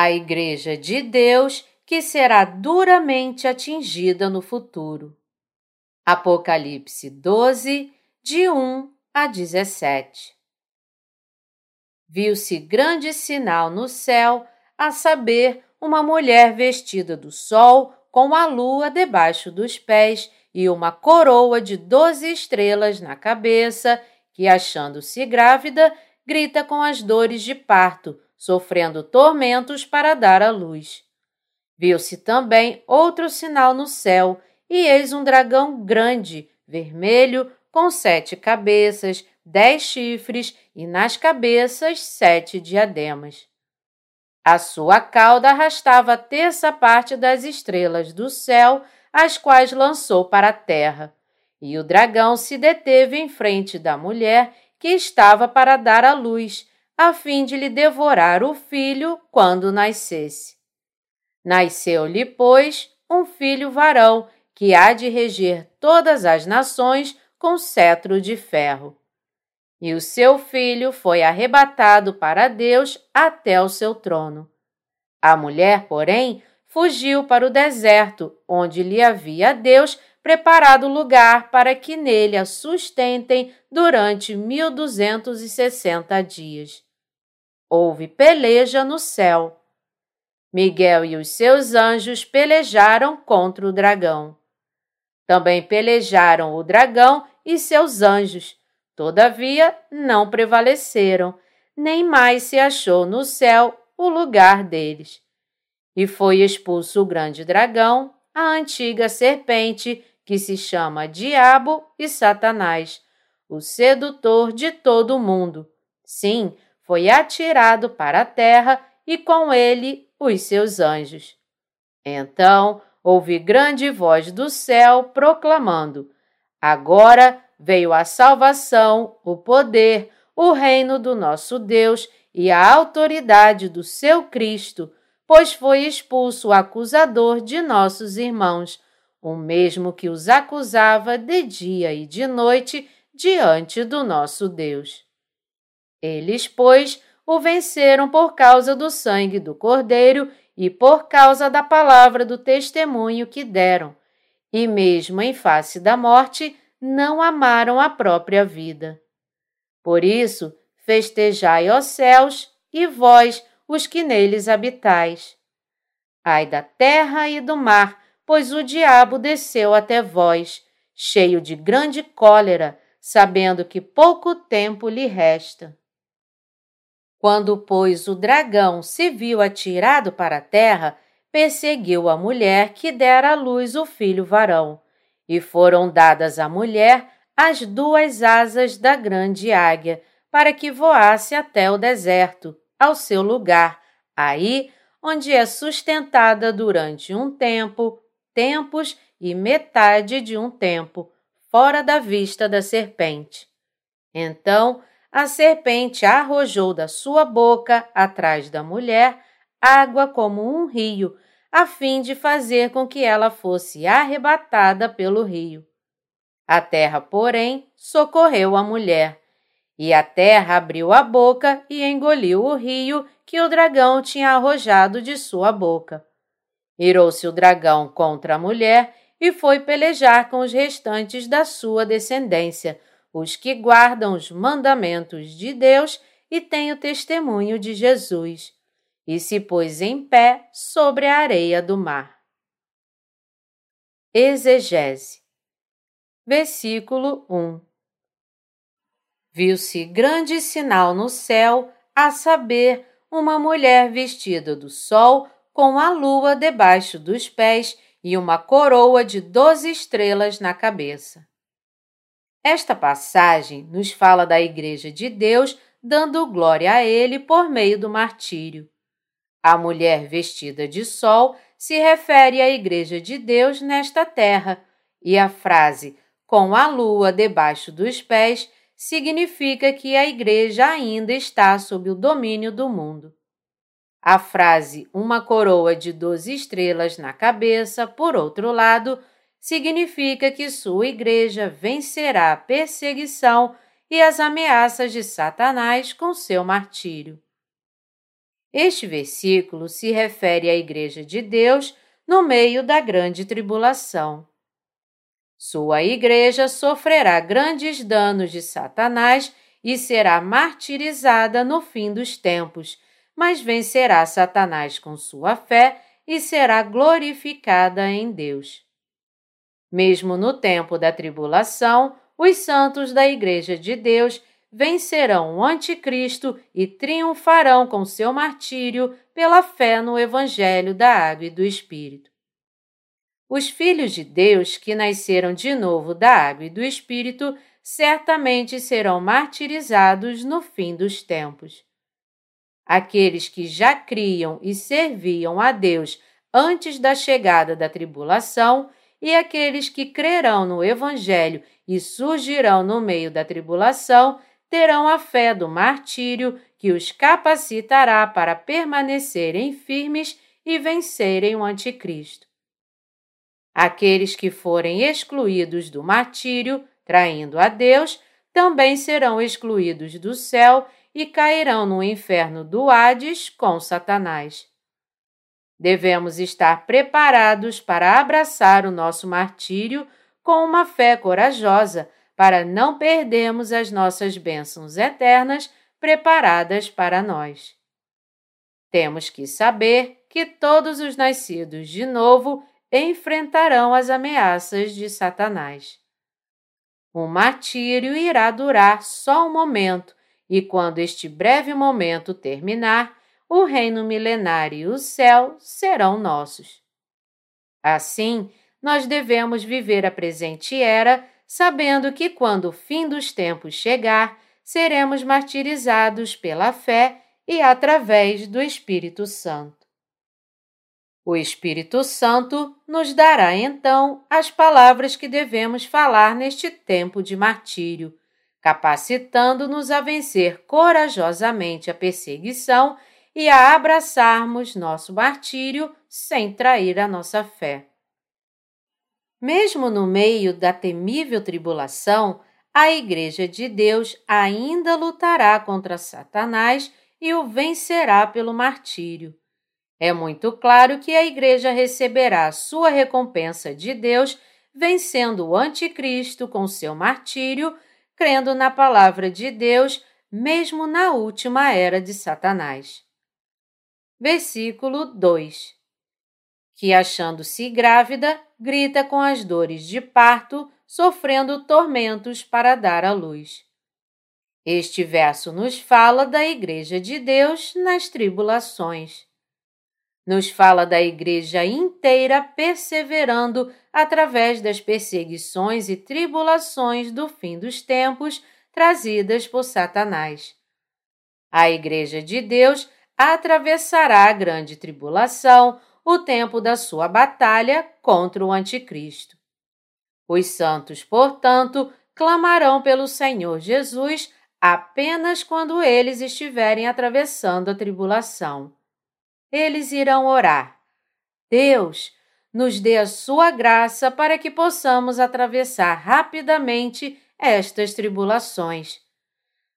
a Igreja de Deus que será duramente atingida no futuro. Apocalipse 12, de 1 a 17. Viu-se grande sinal no céu, a saber, uma mulher vestida do sol, com a lua debaixo dos pés e uma coroa de doze estrelas na cabeça, que, achando-se grávida, grita com as dores de parto, sofrendo tormentos para dar à luz. Viu-se também outro sinal no céu, e eis um dragão grande, vermelho, com sete cabeças, dez chifres e nas cabeças sete diademas. A sua cauda arrastava a terça parte das estrelas do céu, as quais lançou para a terra. E o dragão se deteve em frente da mulher que estava para dar à luz, a fim de lhe devorar o filho quando nascesse. Nasceu-lhe, pois, um filho varão, que há de reger todas as nações com cetro de ferro. E o seu filho foi arrebatado para Deus até o seu trono. A mulher, porém, fugiu para o deserto, onde lhe havia Deus preparado lugar para que nele a sustentem durante mil duzentos e sessenta dias. Houve peleja no céu. Miguel e os seus anjos pelejaram contra o dragão. Também pelejaram o dragão e seus anjos, todavia não prevaleceram, nem mais se achou no céu o lugar deles. E foi expulso o grande dragão, a antiga serpente, que se chama Diabo e Satanás, o sedutor de todo o mundo. Sim, foi atirado para a terra e com ele os seus anjos. Então ouvi grande voz do céu proclamando: Agora veio a salvação, o poder, o reino do nosso Deus e a autoridade do seu Cristo, pois foi expulso o acusador de nossos irmãos, o mesmo que os acusava de dia e de noite diante do nosso Deus. Eles, pois, o venceram por causa do sangue do Cordeiro e por causa da palavra do testemunho que deram, e mesmo em face da morte, não amaram a própria vida. Por isso, festejai, ó céus, e vós, os que neles habitais. Ai da terra e do mar, pois o diabo desceu até vós, cheio de grande cólera, sabendo que pouco tempo lhe resta. Quando, pois, o dragão se viu atirado para a terra, perseguiu a mulher que dera à luz o filho varão, e foram dadas à mulher as duas asas da grande águia, para que voasse até o deserto, ao seu lugar, aí onde é sustentada durante um tempo, tempos e metade de um tempo, fora da vista da serpente. Então a serpente arrojou da sua boca, atrás da mulher, água como um rio, a fim de fazer com que ela fosse arrebatada pelo rio. A terra, porém, socorreu a mulher, e a terra abriu a boca e engoliu o rio que o dragão tinha arrojado de sua boca. Irou-se o dragão contra a mulher e foi pelejar com os restantes da sua descendência, os que guardam os mandamentos de Deus e têm o testemunho de Jesus, e se pôs em pé sobre a areia do mar. Exegese. Versículo 1 Viu-se grande sinal no céu, a saber, uma mulher vestida do sol, com a lua debaixo dos pés e uma coroa de doze estrelas na cabeça. Esta passagem nos fala da Igreja de Deus dando glória a Ele por meio do martírio. A mulher vestida de sol se refere à Igreja de Deus nesta terra, e a frase com a lua debaixo dos pés significa que a Igreja ainda está sob o domínio do mundo. A frase uma coroa de doze estrelas na cabeça, por outro lado, significa que sua igreja vencerá a perseguição e as ameaças de Satanás com seu martírio. Este versículo se refere à Igreja de Deus no meio da grande tribulação. Sua igreja sofrerá grandes danos de Satanás e será martirizada no fim dos tempos, mas vencerá Satanás com sua fé e será glorificada em Deus. Mesmo no tempo da tribulação, os santos da Igreja de Deus vencerão o Anticristo e triunfarão com seu martírio pela fé no Evangelho da Água e do Espírito. Os filhos de Deus que nasceram de novo da água e do Espírito certamente serão martirizados no fim dos tempos. Aqueles que já criam e serviam a Deus antes da chegada da tribulação e aqueles que crerão no Evangelho e surgirão no meio da tribulação terão a fé do martírio que os capacitará para permanecerem firmes e vencerem o Anticristo. Aqueles que forem excluídos do martírio, traindo a Deus, também serão excluídos do céu e cairão no inferno do Hades com Satanás. Devemos estar preparados para abraçar o nosso martírio com uma fé corajosa, para não perdermos as nossas bênçãos eternas preparadas para nós. Temos que saber que todos os nascidos de novo enfrentarão as ameaças de Satanás. O martírio irá durar só um momento, e quando este breve momento terminar, o reino milenário e o céu serão nossos. Assim, nós devemos viver a presente era, sabendo que quando o fim dos tempos chegar, seremos martirizados pela fé e através do Espírito Santo. O Espírito Santo nos dará então as palavras que devemos falar neste tempo de martírio, capacitando-nos a vencer corajosamente a perseguição e a abraçarmos nosso martírio sem trair a nossa fé. Mesmo no meio da temível tribulação, a Igreja de Deus ainda lutará contra Satanás e o vencerá pelo martírio. É muito claro que a Igreja receberá sua recompensa de Deus vencendo o Anticristo com seu martírio, crendo na palavra de Deus, mesmo na última era de Satanás. Versículo 2 Que, achando-se grávida, grita com as dores de parto, sofrendo tormentos para dar à luz. Este verso nos fala da Igreja de Deus nas tribulações nos fala da igreja inteira perseverando através das perseguições e tribulações do fim dos tempos trazidas por Satanás. A igreja de Deus atravessará a grande tribulação, o tempo da sua batalha contra o Anticristo. Os santos, portanto, clamarão pelo Senhor Jesus apenas quando eles estiverem atravessando a tribulação eles irão orar. Deus, nos dê a sua graça para que possamos atravessar rapidamente estas tribulações.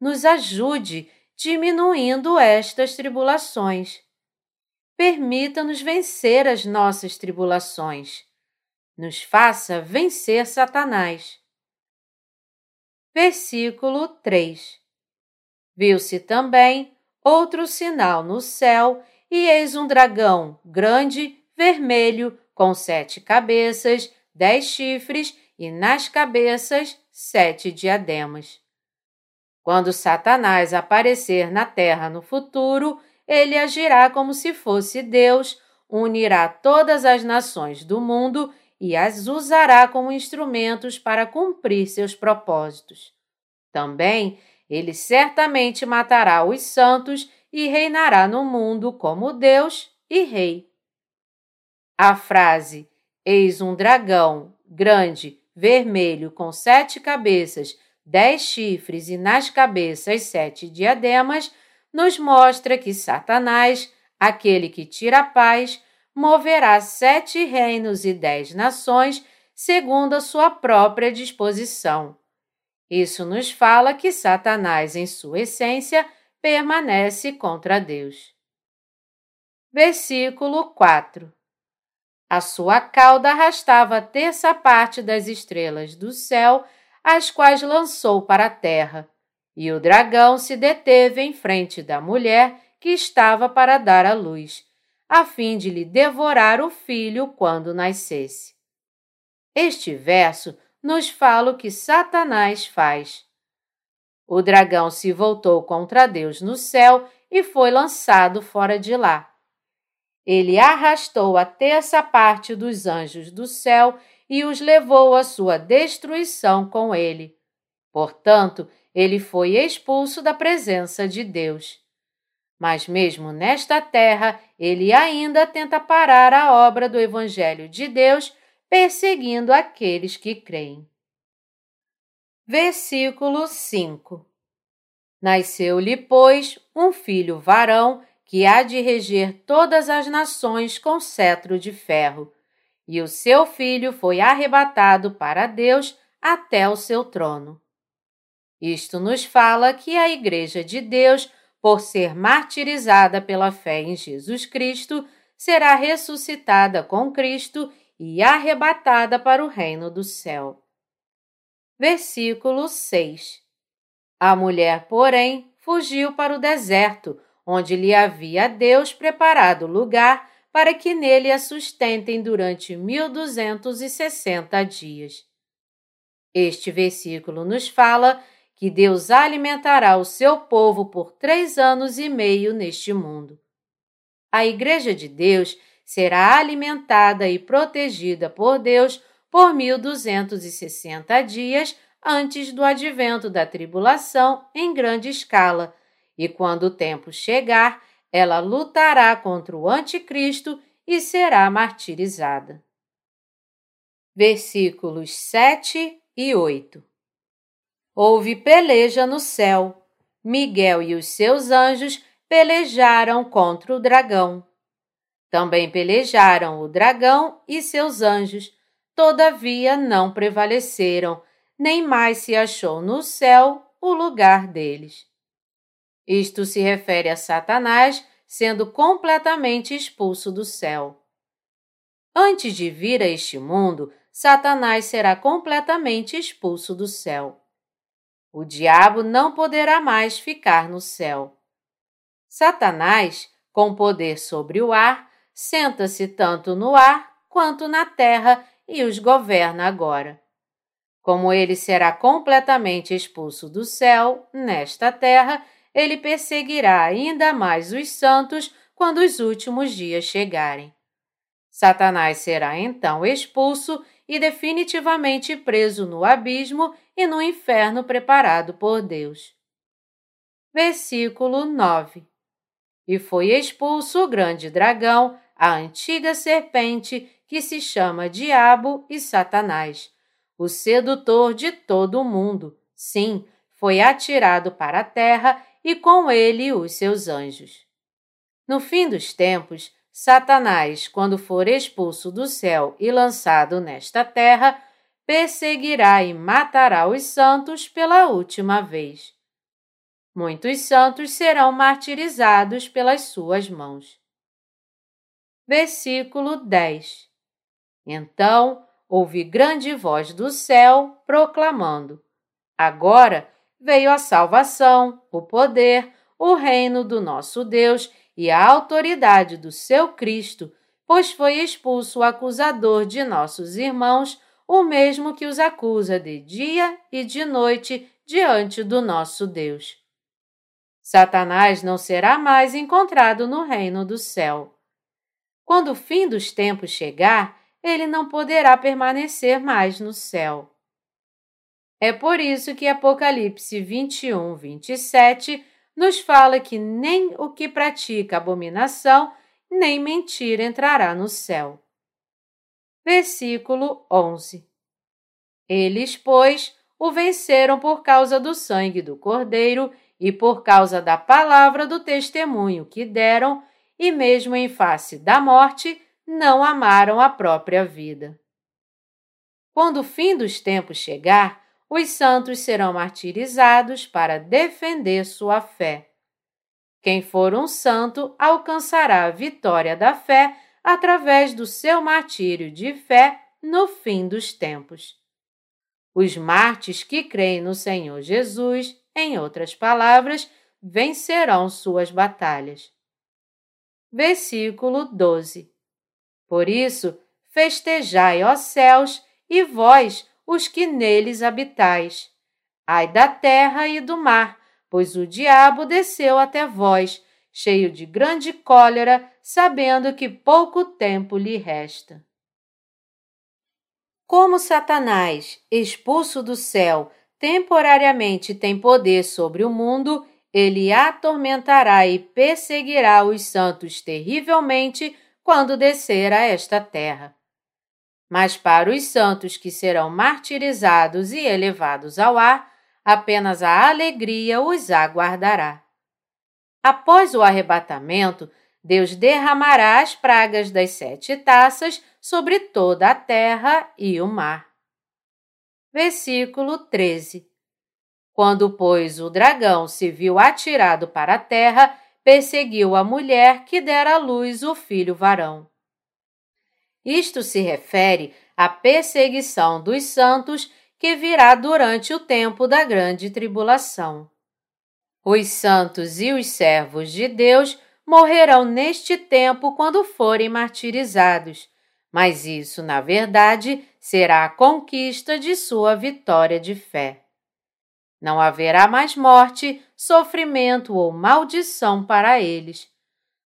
Nos ajude diminuindo estas tribulações. Permita-nos vencer as nossas tribulações. Nos faça vencer Satanás. Versículo 3 Viu-se também outro sinal no céu e eis um dragão grande, vermelho, com sete cabeças, dez chifres e nas cabeças sete diademas. Quando Satanás aparecer na terra no futuro, ele agirá como se fosse Deus, unirá todas as nações do mundo e as usará como instrumentos para cumprir seus propósitos. Também ele certamente matará os santos e reinará no mundo como Deus e Rei. A frase Eis um dragão grande, vermelho, com sete cabeças, dez chifres e nas cabeças sete diademas, nos mostra que Satanás, aquele que tira a paz, moverá sete reinos e dez nações segundo a sua própria disposição. Isso nos fala que Satanás, em sua essência, permanece contra Deus. Versículo 4 A sua cauda arrastava a terça parte das estrelas do céu, as quais lançou para a terra, e o dragão se deteve em frente da mulher que estava para dar à luz, a fim de lhe devorar o filho quando nascesse. Este verso nos fala o que Satanás faz. O dragão se voltou contra Deus no céu e foi lançado fora de lá ele arrastou a terça parte dos anjos do céu e os levou à sua destruição com ele. Portanto, ele foi expulso da presença de Deus. Mas, mesmo nesta terra, ele ainda tenta parar a obra do Evangelho de Deus, perseguindo aqueles que creem. Versículo 5 Nasceu-lhe, pois, um filho varão que há de reger todas as nações com cetro de ferro. E o seu filho foi arrebatado para Deus até o seu trono. Isto nos fala que a Igreja de Deus, por ser martirizada pela fé em Jesus Cristo, será ressuscitada com Cristo e arrebatada para o reino do céu. Versículo 6 A mulher, porém, fugiu para o deserto, onde lhe havia Deus preparado lugar para que nele a sustentem durante mil duzentos e sessenta dias. Este versículo nos fala que Deus alimentará o seu povo por três anos e meio neste mundo. A Igreja de Deus será alimentada e protegida por Deus por 1260 dias antes do advento da tribulação em grande escala, e quando o tempo chegar, ela lutará contra o Anticristo e será martirizada. Versículos 7 e 8 Houve peleja no céu. Miguel e os seus anjos pelejaram contra o dragão. Também pelejaram o dragão e seus anjos, todavia não prevaleceram, nem mais se achou no céu o lugar deles. Isto se refere a Satanás sendo completamente expulso do céu. Antes de vir a este mundo, Satanás será completamente expulso do céu. O diabo não poderá mais ficar no céu. Satanás, com poder sobre o ar, senta-se tanto no ar quanto na terra e os governa agora. Como ele será completamente expulso do céu, nesta terra, ele perseguirá ainda mais os santos quando os últimos dias chegarem. Satanás será então expulso e definitivamente preso no abismo e no inferno preparado por Deus. Versículo 9 E foi expulso o grande dragão, a antiga serpente, que se chama Diabo e Satanás, o sedutor de todo o mundo. Sim, foi atirado para a terra e com ele os seus anjos. No fim dos tempos, Satanás, quando for expulso do céu e lançado nesta terra, perseguirá e matará os santos pela última vez. Muitos santos serão martirizados pelas suas mãos. Versículo 10 Então ouvi grande voz do céu proclamando: Agora veio a salvação, o poder, o reino do nosso Deus e a autoridade do seu Cristo, pois foi expulso o acusador de nossos irmãos, o mesmo que os acusa de dia e de noite diante do nosso Deus. Satanás não será mais encontrado no reino do céu. Quando o fim dos tempos chegar, ele não poderá permanecer mais no céu. É por isso que Apocalipse 21, 27 nos fala que nem o que pratica abominação nem mentira entrará no céu. Versículo 11 Eles, pois, o venceram por causa do sangue do Cordeiro e por causa da palavra do testemunho que deram, e mesmo em face da morte, não amaram a própria vida. Quando o fim dos tempos chegar, os santos serão martirizados para defender sua fé. Quem for um santo alcançará a vitória da fé através do seu martírio de fé no fim dos tempos. Os mártires que creem no Senhor Jesus, em outras palavras, vencerão suas batalhas. Versículo 12. Por isso, festejai, ó céus, e vós, os que neles habitais. Ai da terra e do mar, pois o diabo desceu até vós, cheio de grande cólera, sabendo que pouco tempo lhe resta. Como Satanás, expulso do céu, temporariamente tem poder sobre o mundo, ele atormentará e perseguirá os santos terrivelmente quando descer a esta terra. Mas para os santos que serão martirizados e elevados ao ar, apenas a alegria os aguardará. Após o arrebatamento, Deus derramará as pragas das sete taças sobre toda a terra e o mar. Versículo 13 Quando, pois, o dragão se viu atirado para a terra, perseguiu a mulher que dera à luz o filho varão. Isto se refere à perseguição dos santos que virá durante o tempo da grande tribulação. Os santos e os servos de Deus morrerão neste tempo quando forem martirizados, mas isso, na verdade, será a conquista de sua vitória de fé. Não haverá mais morte, sofrimento ou maldição para eles.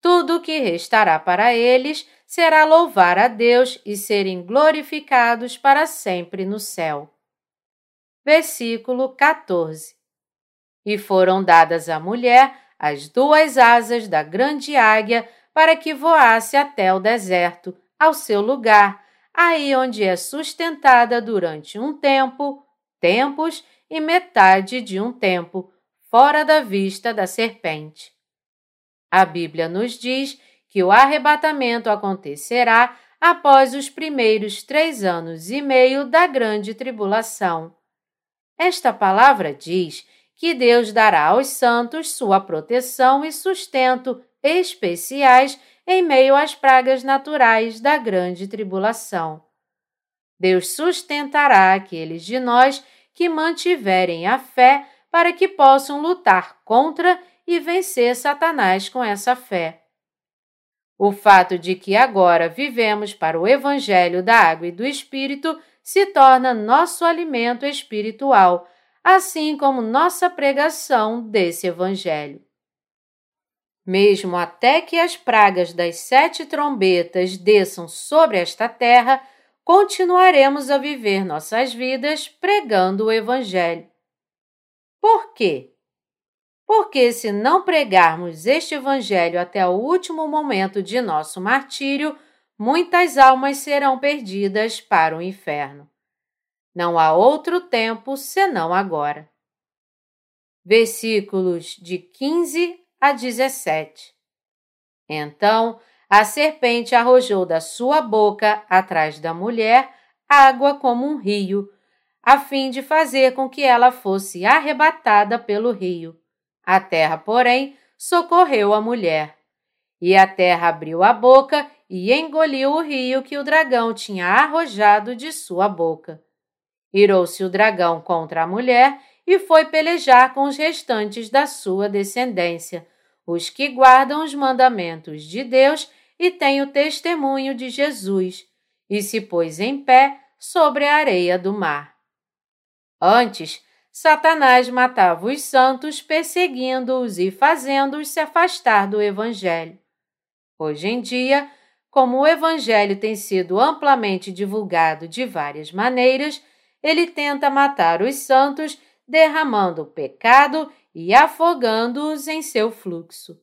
Tudo o que restará para eles será louvar a Deus e serem glorificados para sempre no céu. Versículo 14. E foram dadas à mulher as duas asas da grande águia para que voasse até o deserto, ao seu lugar, aí onde é sustentada durante um tempo, tempos e metade de um tempo, fora da vista da serpente. A Bíblia nos diz que o arrebatamento acontecerá após os primeiros três anos e meio da grande tribulação. Esta palavra diz que Deus dará aos santos sua proteção e sustento especiais em meio às pragas naturais da grande tribulação. Deus sustentará aqueles de nós que mantiverem a fé para que possam lutar contra e vencer Satanás com essa fé. O fato de que agora vivemos para o Evangelho da Água e do Espírito se torna nosso alimento espiritual, assim como nossa pregação desse Evangelho mesmo até que as pragas das sete trombetas desçam sobre esta terra, continuaremos a viver nossas vidas pregando o Evangelho. Por quê? Porque se não pregarmos este Evangelho até o último momento de nosso martírio, muitas almas serão perdidas para o inferno. Não há outro tempo senão agora. Versículos de 15 a 17. Então a serpente arrojou da sua boca, atrás da mulher, água como um rio, a fim de fazer com que ela fosse arrebatada pelo rio. A terra, porém, socorreu a mulher. E a terra abriu a boca e engoliu o rio que o dragão tinha arrojado de sua boca. Irou-se o dragão contra a mulher e foi pelejar com os restantes da sua descendência, os que guardam os mandamentos de Deus e têm o testemunho de Jesus, e se pôs em pé sobre a areia do mar. Antes, Satanás matava os santos, perseguindo-os e fazendo-os se afastar do Evangelho. Hoje em dia, como o Evangelho tem sido amplamente divulgado de várias maneiras, ele tenta matar os santos, derramando o pecado e afogando-os em seu fluxo.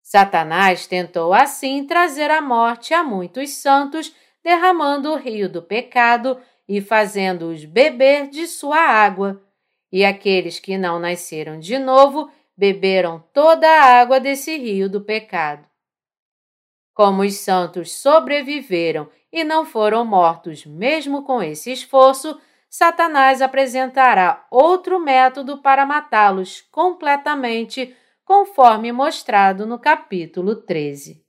Satanás tentou assim trazer a morte a muitos santos, derramando o rio do pecado e fazendo-os beber de sua água. E aqueles que não nasceram de novo beberam toda a água desse rio do pecado. Como os santos sobreviveram e não foram mortos mesmo com esse esforço, Satanás apresentará outro método para matá-los completamente conforme mostrado no capítulo 13.